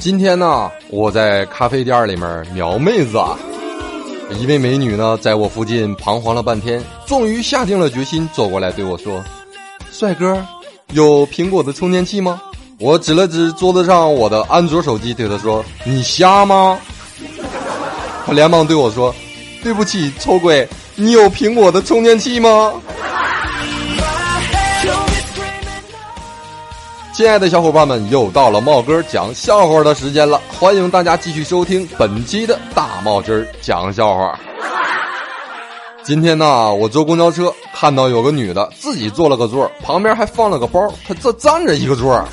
今天呢，我在咖啡店里面瞄妹子啊，一位美女呢，在我附近彷徨了半天，终于下定了决心，走过来对我说：“帅哥，有苹果的充电器吗？”我指了指桌子上我的安卓手机，对他说：“你瞎吗？”他连忙对我说：“对不起，臭鬼，你有苹果的充电器吗？”亲爱的小伙伴们，又到了帽哥讲笑话的时间了，欢迎大家继续收听本期的大帽针讲笑话。今天呢，我坐公交车看到有个女的自己坐了个座，旁边还放了个包，她这站着一个座。啊，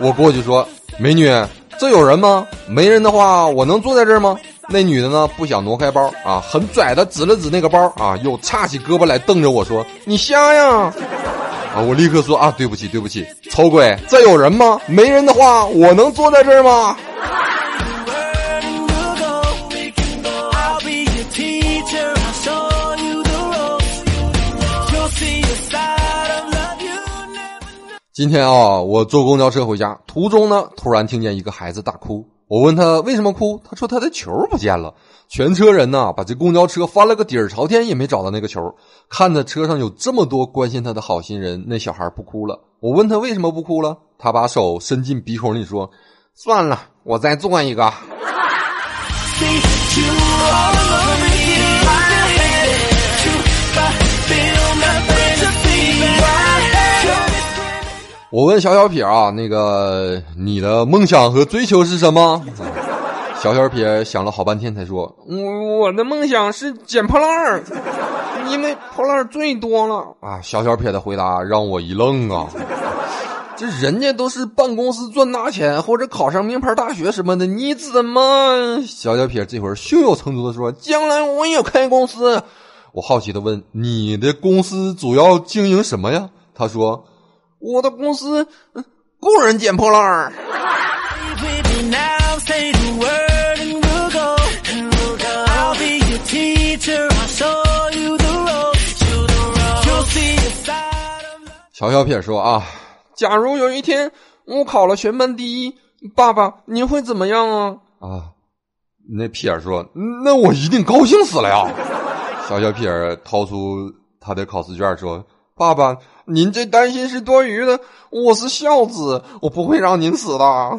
我过去说：“美女，这有人吗？没人的话，我能坐在这儿吗？”那女的呢，不想挪开包啊，很拽的指了指那个包啊，又叉起胳膊来瞪着我说：“你瞎呀！”啊！我立刻说啊，对不起，对不起，丑鬼，这有人吗？没人的话，我能坐在这儿吗？今天啊，我坐公交车回家，途中呢，突然听见一个孩子大哭。我问他为什么哭，他说他的球不见了。全车人呢，把这公交车翻了个底儿朝天，也没找到那个球。看着车上有这么多关心他的好心人，那小孩不哭了。我问他为什么不哭了，他把手伸进鼻孔里说：“算了，我再做一个。” 我问小小撇啊，那个你的梦想和追求是什么？小小撇想了好半天才说：“我我的梦想是捡破烂儿，因为破烂儿最多了。”啊，小小撇的回答让我一愣啊！这人家都是办公室赚大钱或者考上名牌大学什么的，你怎么？小小撇这会儿胸有成竹的说：“将来我也开公司。”我好奇的问：“你的公司主要经营什么呀？”他说。我的公司雇人捡破烂儿。小小撇说啊，假如有一天我考了全班第一，爸爸你会怎么样啊？啊，那撇说，那我一定高兴死了呀。小小撇掏出他的考试卷说。爸爸，您这担心是多余的。我是孝子，我不会让您死的。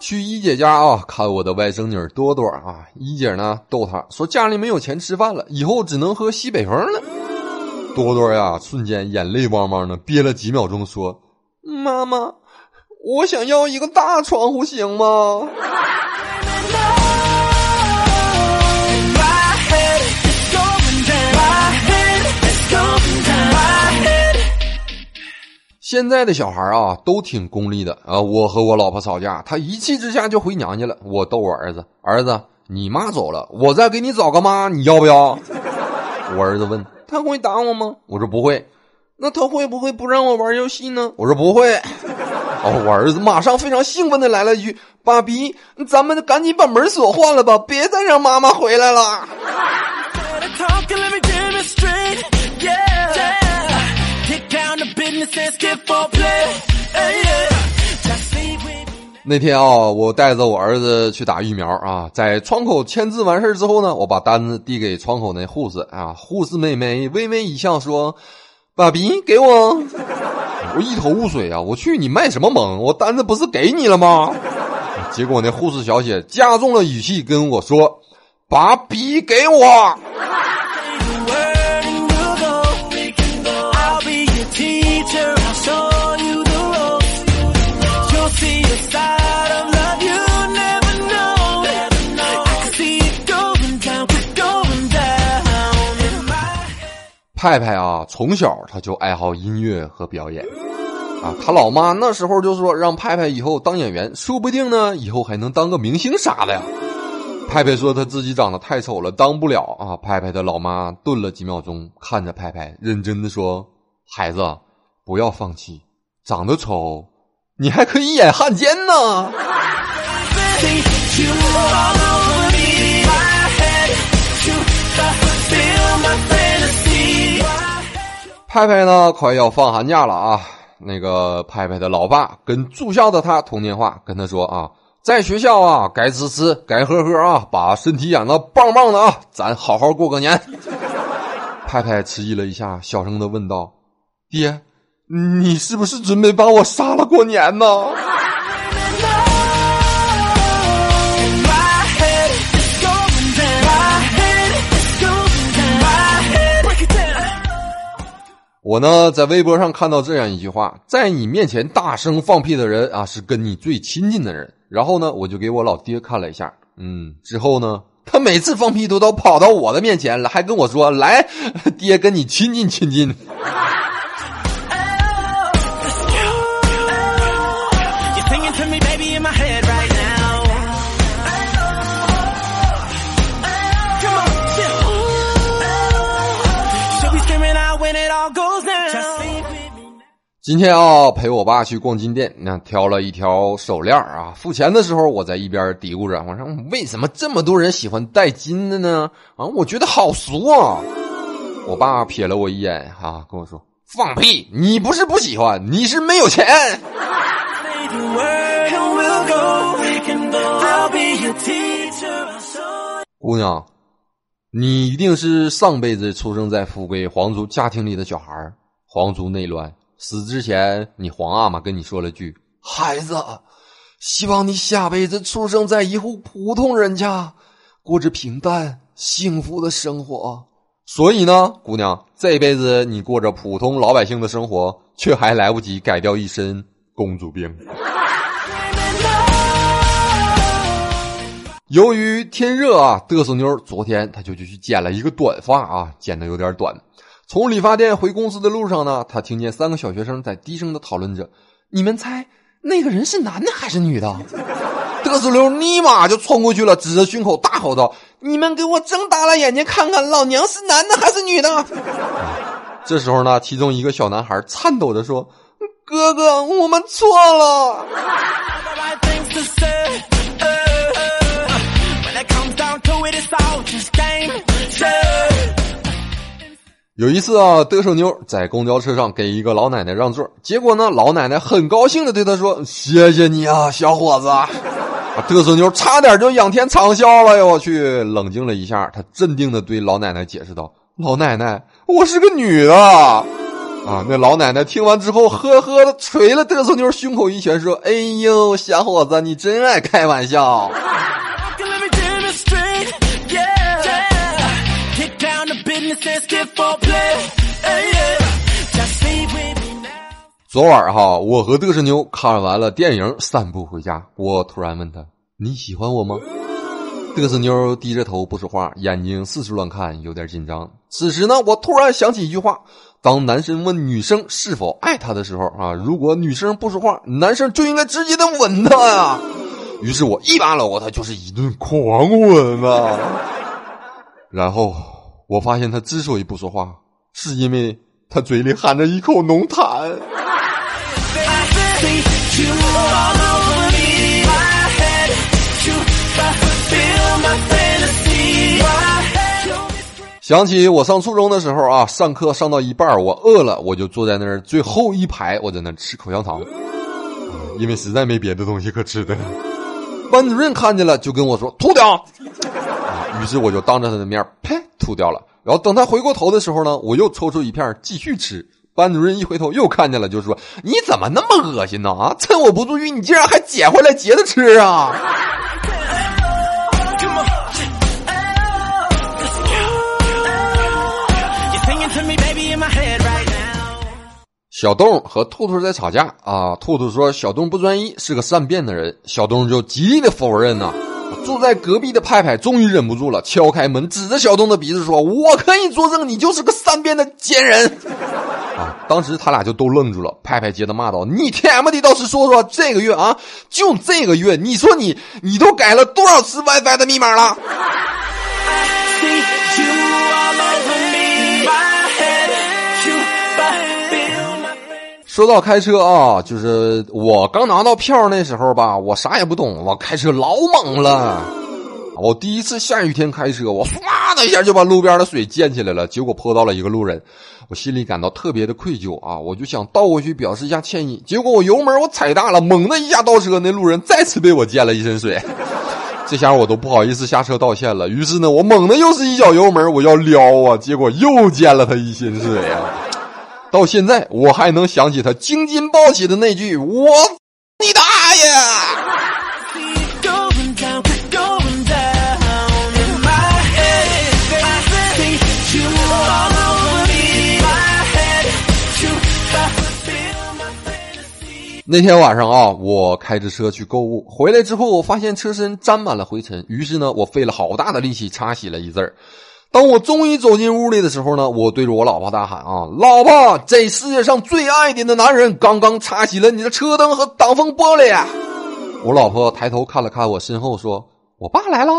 去一姐家啊，看我的外甥女多多啊。一姐呢逗她说，家里没有钱吃饭了，以后只能喝西北风了。多多呀，瞬间眼泪汪汪的，憋了几秒钟说：“妈妈，我想要一个大窗户，行吗？”现在的小孩啊，都挺功利的啊。我和我老婆吵架，他一气之下就回娘家了。我逗我儿子：“儿子，你妈走了，我再给你找个妈，你要不要？”我儿子问。他会打我吗？我说不会。那他会不会不让我玩游戏呢？我说不会。哦，我儿子马上非常兴奋的来了一句：“爸比，咱们赶紧把门锁换了吧，别再让妈妈回来了。”那天啊，我带着我儿子去打疫苗啊，在窗口签字完事之后呢，我把单子递给窗口那护士啊，护士妹妹微微一笑说：“爸比，给我。”我一头雾水啊，我去，你卖什么萌？我单子不是给你了吗？结果那护士小姐加重了语气跟我说：“把笔给我。”派派啊，从小他就爱好音乐和表演，啊，他老妈那时候就说让派派以后当演员，说不定呢以后还能当个明星啥的呀。派派说他自己长得太丑了，当不了啊。派派的老妈顿了几秒钟，看着派派，认真的说：“孩子，不要放弃，长得丑，你还可以演汉奸呢。”派派呢，快要放寒假了啊！那个派派的老爸跟住校的他通电话，跟他说啊，在学校啊，该吃吃，该喝喝啊，把身体养的棒棒的啊，咱好好过个年。派派迟疑了一下，小声的问道：“爹，你是不是准备把我杀了过年呢？”我呢，在微博上看到这样一句话：在你面前大声放屁的人啊，是跟你最亲近的人。然后呢，我就给我老爹看了一下，嗯，之后呢，他每次放屁都都跑到我的面前了，还跟我说：“来，爹跟你亲近亲近。”今天啊，陪我爸去逛金店，那挑了一条手链啊。付钱的时候，我在一边嘀咕着：“我说为什么这么多人喜欢戴金的呢？啊，我觉得好俗啊。”我爸瞥了我一眼，哈，跟我说：“放屁！你不是不喜欢，你是没有钱。”姑娘，你一定是上辈子出生在富贵皇族家庭里的小孩皇族内乱。死之前，你皇阿玛跟你说了句：“孩子，希望你下辈子出生在一户普通人家，过着平淡幸福的生活。”所以呢，姑娘，这辈子你过着普通老百姓的生活，却还来不及改掉一身公主病。由于天热啊，嘚瑟妞昨天她就去剪了一个短发啊，剪的有点短。从理发店回公司的路上呢，他听见三个小学生在低声的讨论着：“你们猜那个人是男的还是女的？”嘚瑟溜立马就冲过去了，指着胸口大吼道：“你们给我睁大了眼睛看看，老娘是男的还是女的？”这时候呢，其中一个小男孩颤抖着说：“哥哥，我们错了。”有一次啊，嘚瑟妞在公交车上给一个老奶奶让座，结果呢，老奶奶很高兴的对她说：“谢谢你啊，小伙子。”嘚瑟妞差点就仰天长啸了哟！我去，冷静了一下，她镇定的对老奶奶解释道：“老奶奶，我是个女的。”啊，那老奶奶听完之后，呵呵的捶了嘚瑟妞胸口一拳，说：“哎呦，小伙子，你真爱开玩笑。”昨晚哈，我和嘚瑟妞看完了电影，散步回家。我突然问他：“你喜欢我吗？”嘚瑟妞低着头不说话，眼睛四处乱看，有点紧张。此时呢，我突然想起一句话：当男生问女生是否爱他的时候啊，如果女生不说话，男生就应该直接的吻她呀。于是我一把搂过她，就是一顿狂吻啊。然后我发现他之所以不说话，是因为他嘴里含着一口浓痰。想起我上初中的时候啊，上课上到一半，我饿了，我就坐在那儿最后一排，我在那吃口香糖，因为实在没别的东西可吃的。班主任看见了，就跟我说吐掉。于是我就当着他的面呸吐掉了。然后等他回过头的时候呢，我又抽出一片继续吃。班主任一回头又看见了，就说：“你怎么那么恶心呢？啊，趁我不注意，你竟然还捡回来接着吃啊！”小东和兔兔在吵架啊，兔兔说小东不专一，是个善变的人，小东就极力的否认呢。住在隔壁的派派终于忍不住了，敲开门，指着小东的鼻子说：“我可以作证，你就是个善变的奸人。”啊！当时他俩就都愣住了，派派接着骂道：“你 TM 的倒是说说，这个月啊，就这个月，你说你你都改了多少次 WiFi 的密码了？”说到开车啊，就是我刚拿到票那时候吧，我啥也不懂，我开车老猛了。我第一次下雨天开车，我唰的一下就把路边的水溅起来了，结果泼到了一个路人，我心里感到特别的愧疚啊！我就想倒过去表示一下歉意，结果我油门我踩大了，猛的一下倒车，那路人再次被我溅了一身水，这下我都不好意思下车道歉了。于是呢，我猛的又是一脚油门，我要撩啊，结果又溅了他一身水啊！到现在我还能想起他京津报喜的那句：“我你大爷！”那天晚上啊，我开着车去购物，回来之后我发现车身沾满了灰尘，于是呢，我费了好大的力气擦洗了一阵儿当我终于走进屋里的时候呢，我对着我老婆大喊：“啊，老婆，这世界上最爱你的男人刚刚擦洗了你的车灯和挡风玻璃。”我老婆抬头看了看我身后，说：“我爸来了。”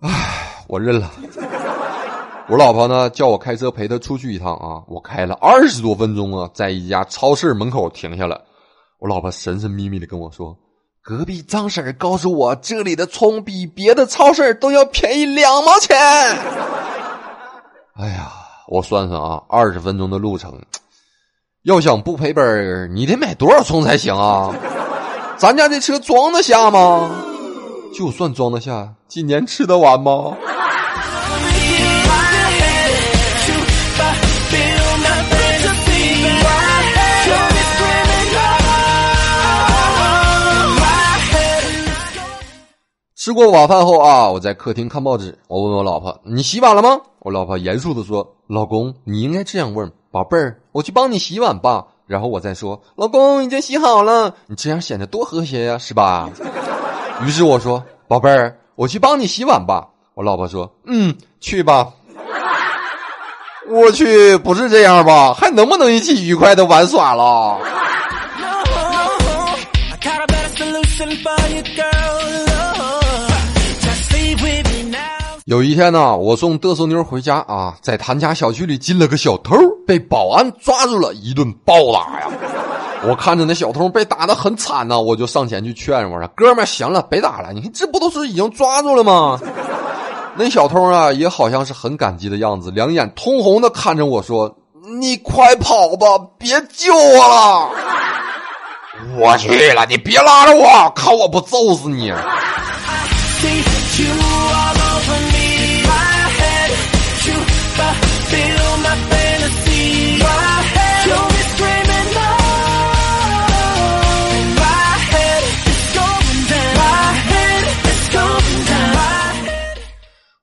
唉，我认了。我老婆呢叫我开车陪她出去一趟啊，我开了二十多分钟啊，在一家超市门口停下了。我老婆神神秘秘的跟我说：“隔壁张婶告诉我，这里的葱比别的超市都要便宜两毛钱。”哎呀，我算算啊，二十分钟的路程，要想不赔本你得买多少葱才行啊？咱家这车装得下吗？就算装得下，今年吃得完吗？吃过晚饭后啊，我在客厅看报纸。我问我老婆：“你洗碗了吗？”我老婆严肃的说：“老公，你应该这样问，宝贝儿，我去帮你洗碗吧。”然后我再说：“老公，已经洗好了。”你这样显得多和谐呀，是吧？于是我说：“宝贝儿，我去帮你洗碗吧。”我老婆说：“嗯，去吧。”我去，不是这样吧？还能不能一起愉快的玩耍了？有一天呢，我送嘚瑟妞回家啊，在他家小区里进了个小偷，被保安抓住了，一顿暴打呀！我看着那小偷被打的很惨呢，我就上前去劝我说：“哥们，行了，别打了，你看这不都是已经抓住了吗？”那小偷啊，也好像是很感激的样子，两眼通红的看着我说：“你快跑吧，别救我了！”我去了，你别拉着我，看我不揍死你！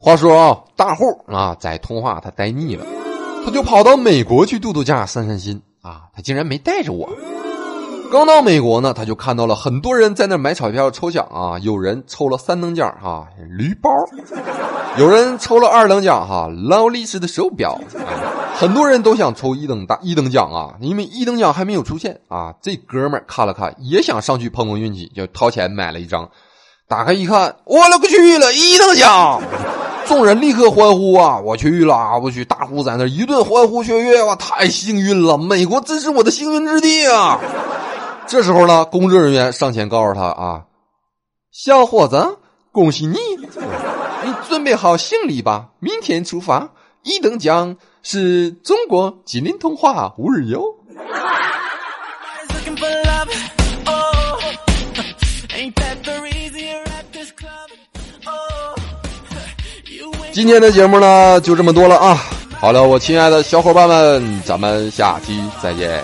话说啊，大户啊，在通化他待腻了，他就跑到美国去度度假、散散心啊。他竟然没带着我。刚到美国呢，他就看到了很多人在那买彩票抽奖啊。有人抽了三等奖哈，驴包；有人抽了二等奖哈，劳力士的手表。很多人都想抽一等大一等奖啊，因为一等奖还没有出现啊。这哥们儿看了看，也想上去碰碰运气，就掏钱买了一张。打开一看，我勒个去了，一等奖！众人立刻欢呼啊！我去了，我去！大呼在那一顿欢呼雀跃，哇，太幸运了！美国真是我的幸运之地啊！这时候呢，工作人员上前告诉他啊：“小伙子，恭喜你，你准备好行李吧，明天出发。一等奖是中国吉林通话五日游。”今天的节目呢，就这么多了啊！好了，我亲爱的小伙伴们，咱们下期再见。